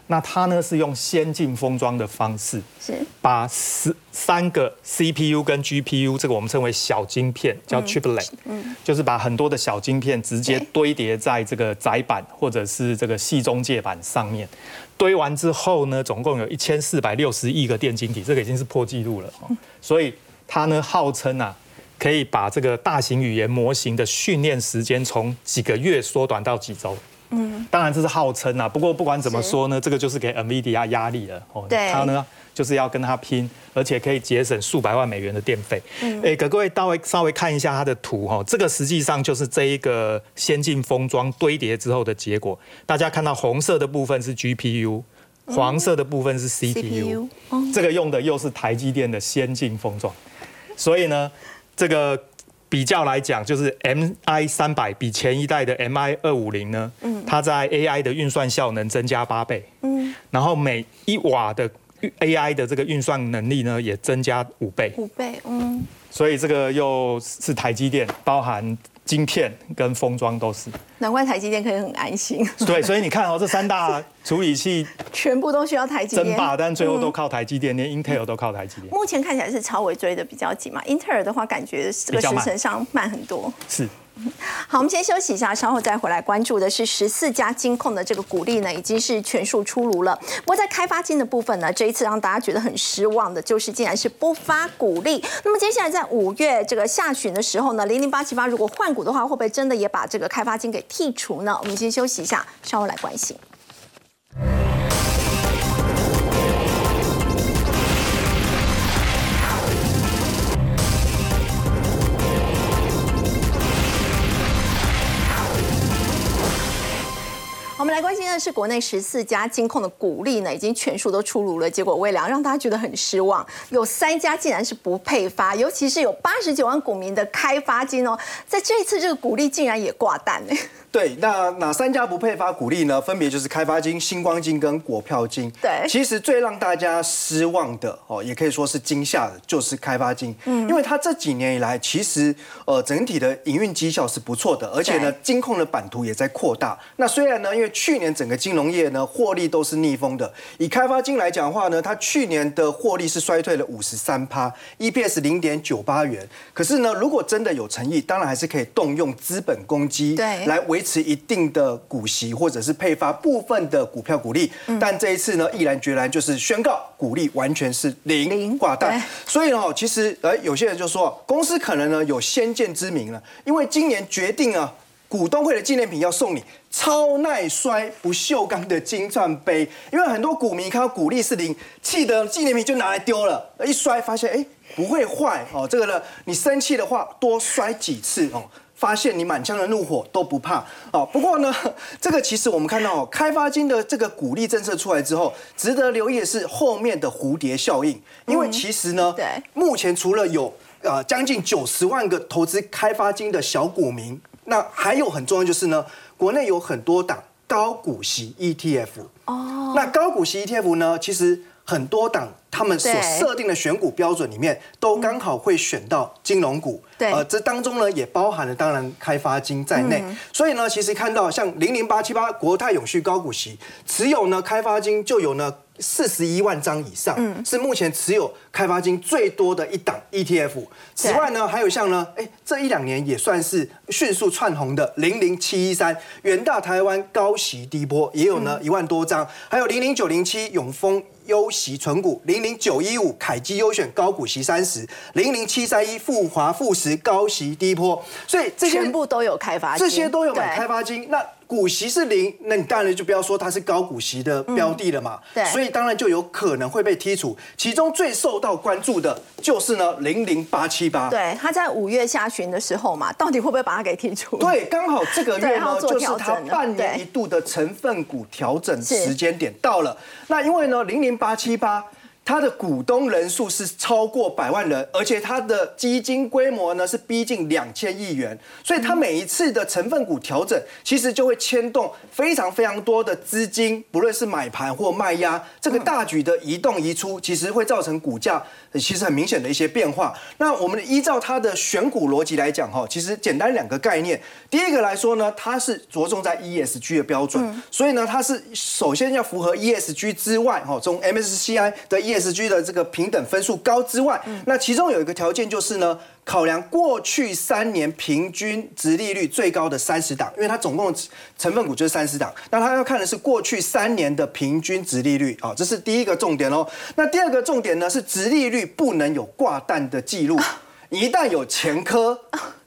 那它呢是用先进封装的方式，是把十三个 CPU 跟 GPU 这个我们称为小晶片，叫 chiplet，就是把很多的小晶片直接堆叠在这个窄板或者是这个细中介板上面。堆完之后呢，总共有一千四百六十亿个电晶体，这个已经是破纪录了。哦所以它呢号称啊，可以把这个大型语言模型的训练时间从几个月缩短到几周。嗯，当然这是号称啊，不过不管怎么说呢，这个就是给 NVIDIA 压力了。哦，对它呢就是要跟它拼，而且可以节省数百万美元的电费。哎，给各位稍微稍微看一下它的图哈，这个实际上就是这一个先进封装堆叠之后的结果。大家看到红色的部分是 GPU，黄色的部分是 CPU，这个用的又是台积电的先进封装，所以呢，这个。比较来讲，就是 MI 三百比前一代的 MI 二五零呢，它在 AI 的运算效能增加八倍，然后每一瓦的 AI 的这个运算能力呢也增加五倍，五倍，嗯，所以这个又是台积电，包含晶片跟封装都是。难怪台积电可以很安心，对，所以你看哦，这三大处理器 全部都需要台积电。争霸，但最后都靠台积电，连 Intel 都靠台积电。目前看起来是超微追的比较紧嘛，英特尔的话感觉这个时程上慢很多。是。好，我们先休息一下，稍后再回来关注的是十四家金控的这个股利呢，已经是全数出炉了。不过在开发金的部分呢，这一次让大家觉得很失望的就是竟然是不发股利。那么接下来在五月这个下旬的时候呢，零零八七八如果换股的话，会不会真的也把这个开发金给剔除呢？我们先休息一下，稍后来关心。们来关心的是国内十四家金控的股利呢，已经全数都出炉了，结果微凉让大家觉得很失望。有三家竟然是不配发，尤其是有八十九万股民的开发金哦，在这一次这个股利竟然也挂蛋哎。对，那哪三家不配发股利呢？分别就是开发金、星光金跟国票金。对其实最让大家失望的哦，也可以说是惊吓的，就是开发金。嗯，因为它这几年以来，其实呃整体的营运绩效是不错的，而且呢，金控的版图也在扩大。那虽然呢，因为去年整个金融业呢获利都是逆风的，以开发金来讲的话呢，它去年的获利是衰退了五十三趴，EPS 零点九八元。可是呢，如果真的有诚意，当然还是可以动用资本公积对来维持一定的股息，或者是配发部分的股票股利。但这一次呢，毅然决然就是宣告股利完全是零零挂蛋。所以呢，其实呃，有些人就说，公司可能呢有先见之明了，因为今年决定啊。股东会的纪念品要送你超耐摔不锈钢的金钻杯，因为很多股民看到股利是零，气得纪念品就拿来丢了，一摔发现哎不会坏哦，这个呢你生气的话多摔几次哦。发现你满腔的怒火都不怕哦。不过呢，这个其实我们看到、哦、开发金的这个鼓励政策出来之后，值得留意的是后面的蝴蝶效应，因为其实呢，对目前除了有呃将近九十万个投资开发金的小股民，那还有很重要就是呢，国内有很多档高股息 ETF 哦。那高股息 ETF 呢，其实很多档他们所对设定的选股标准里面，都刚好会选到金融股。对呃，这当中呢也包含了当然开发金在内。所以呢，其实看到像零零八七八国泰永续高股息持有呢开发金就有呢。四十一万张以上，是目前持有开发金最多的一档 ETF。此外呢，还有像呢，哎，这一两年也算是迅速窜红的零零七一三远大台湾高息低波，也有呢一万多张，还有零零九零七永丰。优息存股，零零九一五凯基优选高股息三十，零零七三一富华富时高息低波，所以这些全部都有开发金，这些都有买对。开发金，那股息是零，那你当然就不要说它是高股息的标的了嘛。对所以当然就有可能会被剔除。其中最受到关注的就是呢零零八七八。对，它在五月下旬的时候嘛，到底会不会把它给剔除？对，刚好这个月呢，就是它半年一度的成分股调整是时间点到了。那因为呢，零零八七八。它的股东人数是超过百万人，而且它的基金规模呢是逼近两千亿元，所以它每一次的成分股调整，其实就会牵动非常非常多的资金，不论是买盘或卖压，这个大举的移动移出，其实会造成股价呃其实很明显的一些变化。那我们依照它的选股逻辑来讲，哈，其实简单两个概念。第一个来说呢，它是着重在 ESG 的标准，所以呢，它是首先要符合 ESG 之外，哈，从 MSCI 的 ESG 的这个平等分数高之外，那其中有一个条件就是呢。考量过去三年平均值利率最高的三十档，因为它总共成分股就是三十档，那它要看的是过去三年的平均值利率啊，这是第一个重点哦。那第二个重点呢是值利率不能有挂蛋的记录，一旦有前科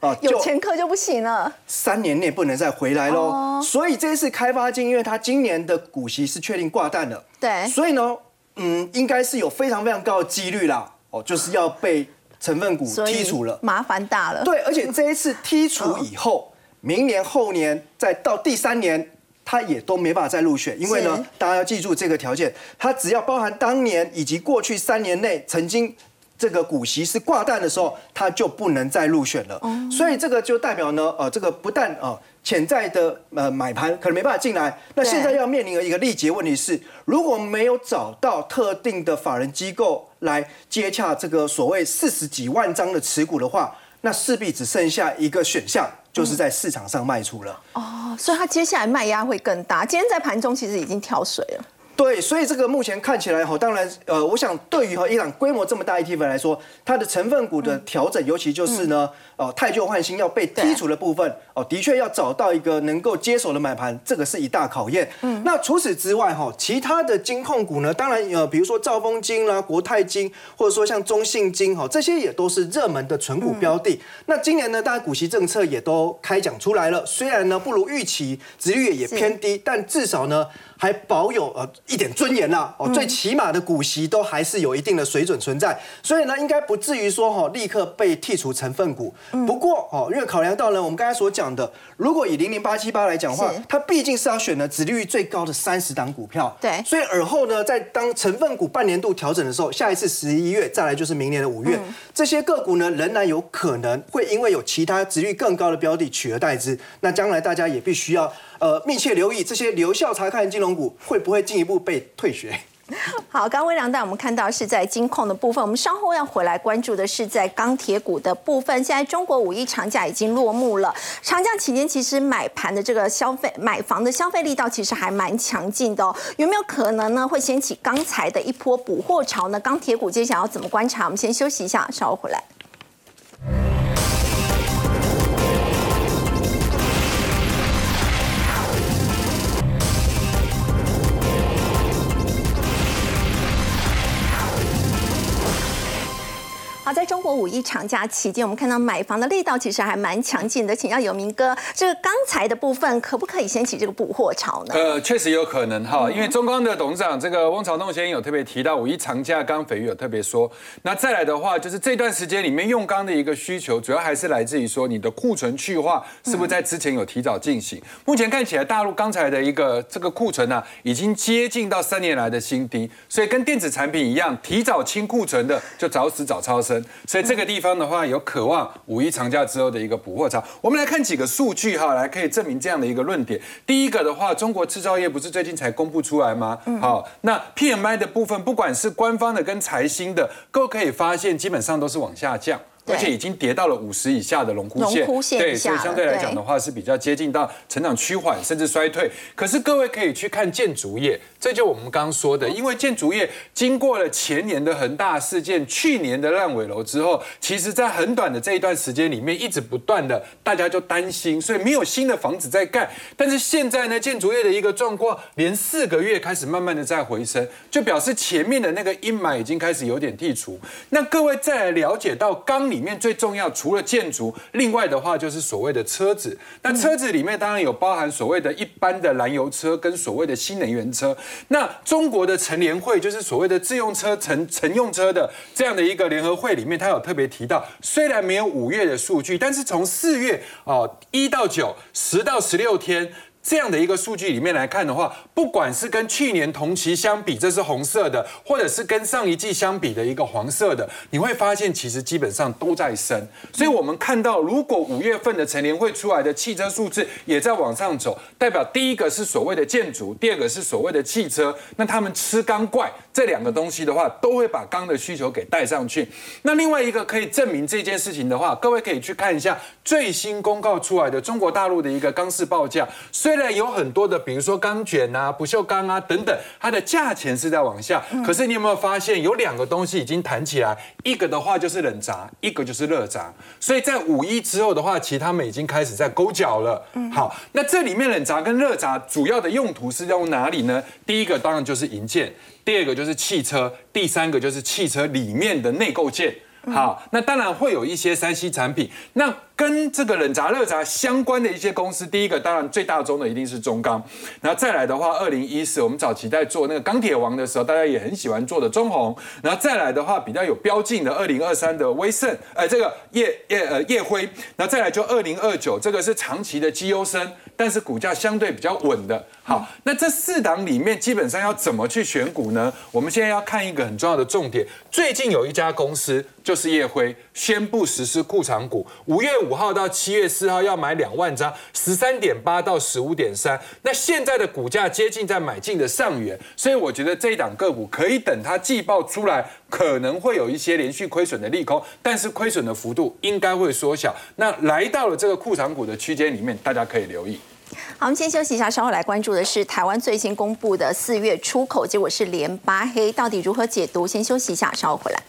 啊，有前科就不行了。三年内不能再回来喽。所以这一次开发金，因为它今年的股息是确定挂蛋了，对所以呢，嗯，应该是有非常非常高的几率啦，哦，就是要被成分股剔除了。麻烦大了。对，而且这一次剔除以后，明年后年再到第三年。它也都没办法再入选，因为呢，大家要记住这个条件，它只要包含当年以及过去三年内曾经这个股息是挂蛋的时候，它就不能再入选了。所以这个就代表呢，呃，这个不但呃潜在的呃买盘可能没办法进来，那现在要面临的一个力竭问题是，如果没有找到特定的法人机构来接洽这个所谓四十几万张的持股的话，那势必只剩下一个选项，就是在市场上卖出了。哦，所以它接下来卖压会更大。今天在盘中其实已经跳水了。对，所以这个目前看起来哈，当然呃，我想对于哈伊朗规模这么大 ETF 来说，它的成分股的调整，尤其就是呢，呃，太旧换新要被剔除的部分，哦，的确要找到一个能够接手的买盘，这个是一大考验。嗯，那除此之外哈，其他的金控股呢，当然呃，比如说兆丰金啦、国泰金，或者说像中信金哈，这些也都是热门的存股标的。那今年呢，当然股息政策也都开讲出来了，虽然呢不如预期，殖利率也偏低，但至少呢。还保有呃一点尊严啦，哦，最起码的股息都还是有一定的水准存在，所以呢，应该不至于说哈立刻被剔除成分股。不过哦，因为考量到呢，我们刚才所讲的，如果以零零八七八来讲的话，它毕竟是要选的殖利率最高的三十档股票，对。所以尔后呢，在当成分股半年度调整的时候，下一次十一月，再来就是明年的五月，这些个股呢，仍然有可能会因为有其他殖率更高的标的取而代之，那将来大家也必须要。呃，密切留意这些留校查看金融股会不会进一步被退学。好，刚微良带我们看到是在金控的部分，我们稍后要回来关注的是在钢铁股的部分。现在中国五一长假已经落幕了，长假期间其实买盘的这个消费、买房的消费力道其实还蛮强劲的哦。有没有可能呢会掀起刚才的一波补货潮呢？钢铁股接下来要怎么观察？我们先休息一下，稍后回来。好，在中国五一长假期间，我们看到买房的力道其实还蛮强劲的。请教有明哥，这个钢材的部分可不可以掀起这个补货潮呢？呃，确实有可能哈，因为中钢的董事长这个汪朝栋先生有特别提到五一长假，刚肥玉有特别说，那再来的话，就是这段时间里面用钢的一个需求，主要还是来自于说你的库存去化是不是在之前有提早进行？目前看起来大陆钢材的一个这个库存呢、已经接近到三年来的新低，所以跟电子产品一样，提早清库存的就早死早超生，所以这个地方的话有渴望五一长假之后的一个补货潮。我们来看几个数据哈，来可以证明这样的一个论点。第一个的话，中国制造业不是最近才公布出来吗？好，那 PMI 的部分，不管是官方的跟财新的，都可以发现基本上都是往下降。而且已经跌到了五十以下的龙枯线，对，所以相对来讲的话是比较接近到成长趋缓甚至衰退。可是各位可以去看建筑业，这就我们刚刚说的，因为建筑业经过了前年的恒大事件、去年的烂尾楼之后，其实在很短的这一段时间里面，一直不断的大家就担心，所以没有新的房子在盖。但是现在呢，建筑业的一个状况，连四个月开始慢慢的在回升，就表示前面的那个阴霾已经开始有点剔除。那各位再来了解到钢里面最重要，除了建筑，另外的话就是所谓的车子。那车子里面当然有包含所谓的一般的燃油车跟所谓的新能源车。那中国的乘联会就是所谓的自用车、乘乘用车的这样的一个联合会里面，它有特别提到，虽然没有五月的数据，但是从四月哦一到九、十到十六天。这样的一个数据里面来看的话，不管是跟去年同期相比，这是红色的，或者是跟上一季相比的一个黄色的，你会发现其实基本上都在升。所以我们看到，如果五月份的成年会出来的汽车数字也在往上走，代表第一个是所谓的建筑，第二个是所谓的汽车，那他们吃钢怪这两个东西的话，都会把钢的需求给带上去。那另外一个可以证明这件事情的话，各位可以去看一下最新公告出来的中国大陆的一个钢市报价，虽虽然有很多的，比如说钢卷啊、不锈钢啊等等，它的价钱是在往下，可是你有没有发现有两个东西已经弹起来？一个的话就是冷轧，一个就是热轧。所以在五一之后的话，其实他们已经开始在勾脚了。好，那这里面冷轧跟热轧主要的用途是用哪里呢？第一个当然就是银件，第二个就是汽车，第三个就是汽车里面的内构件。好，那当然会有一些三 C 产品，那跟这个冷轧、热轧相关的一些公司，第一个当然最大宗的一定是中钢，然后再来的话，二零一四我们早期在做那个钢铁王的时候，大家也很喜欢做的中红，然后再来的话比较有标劲的二零二三的威盛，呃，这个叶叶呃叶辉，然后再来就二零二九这个是长期的绩优生，但是股价相对比较稳的。好，那这四档里面基本上要怎么去选股呢？我们现在要看一个很重要的重点，最近有一家公司就是叶辉宣布实施库藏股，五月五号到七月四号要买两万张，十三点八到十五点三，那现在的股价接近在买进的上缘，所以我觉得这一档个股可以等它季报出来，可能会有一些连续亏损的利空，但是亏损的幅度应该会缩小。那来到了这个库藏股的区间里面，大家可以留意。好，我们先休息一下，稍后来关注的是台湾最新公布的四月出口结果是连八黑，到底如何解读？先休息一下，稍后回来。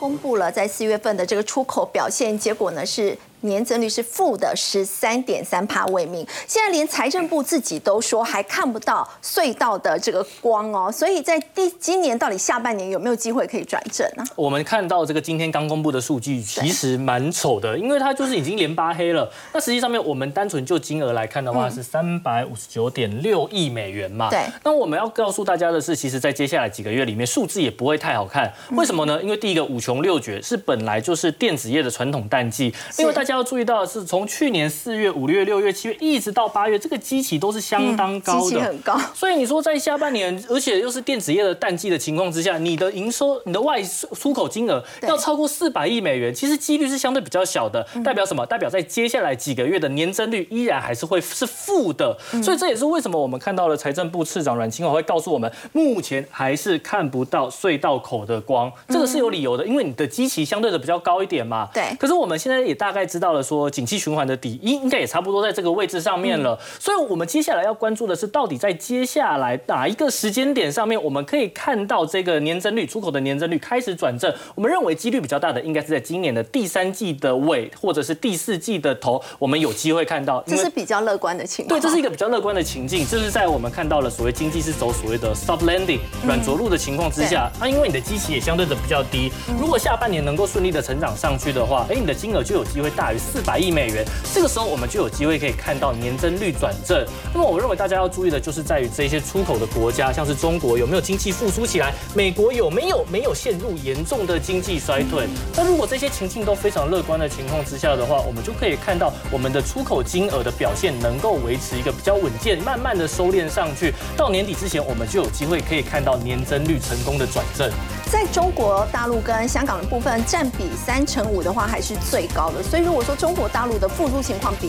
公布了在四月份的这个出口表现，结果呢是年增率是负的十三点三帕为名。现在连财政部自己都说还看不到隧道的这个光哦，所以在第今年到底下半年有没有机会可以转正呢？我们看到这个今天刚公布的数据，其实蛮丑的，因为它就是已经连八黑了。那实际上面，我们单纯就金额来看的话，是三百五十九点六亿美元嘛。对。那我们要告诉大家的是，其实在接下来几个月里面，数字也不会太好看。为什么呢？因为第一个五穷六绝是本来就是电子业的传统淡季，因为大家要注意到的是，从去年四月、五月、六月、七月一直到八月，这个基期都是相当高的，很高。所以你说在下半年，而且又是电子业的淡季的情况之下，你的营收、你的外出口金额要超过四百亿美元，其实几率是相对比较小的。代表什么？代表在接下来几个月的年增率依然还是会是负的。所以这也是为什么我们看到了财政部次长阮清华会告诉我们，目前还是看不到隧道口的光。这个是有理由的，因为你的基期相对的比较高一点嘛。对。可是我们现在也大概知道了，说景气循环的底应应该也差不多在这个位置上面了。所以我们接下来要关注的是，到底在接下来哪一个时间点上面，我们可以看到这个年增率出口的年增率开始转正。我们认为几率比较大的，应该是在今年的第三季的尾，或者是第四季的头，我们有机会看到。这是比较乐观的情况。对，这是一个比较乐观的情境。这是在我们看到了所谓经济是走所谓的 soft landing 软着陆的情况之下，那因为你的基期也相对的比较低，如果下半年能够顺利的成长上去的话，哎，你的金额就有机会大于四百亿美元，这个时候我们就有机会可以看到年增率转正。那么我认为大家要注意的就是在于这些出口的国家，像是中国有没有经济复苏起来，美国有没有没有陷入严重的经济衰退。那如果这些情境都非常乐观的情况之下的话，我们就可以看到我们的出口金额的表现能够维持一个比较稳健，慢慢的收敛上去，到年底之前我们就有机会可以看到年增率成功的转正。在中国大陆跟香港的部分占比三成五的话，还是最高的，所以如果我说，中国大陆的复苏情况比。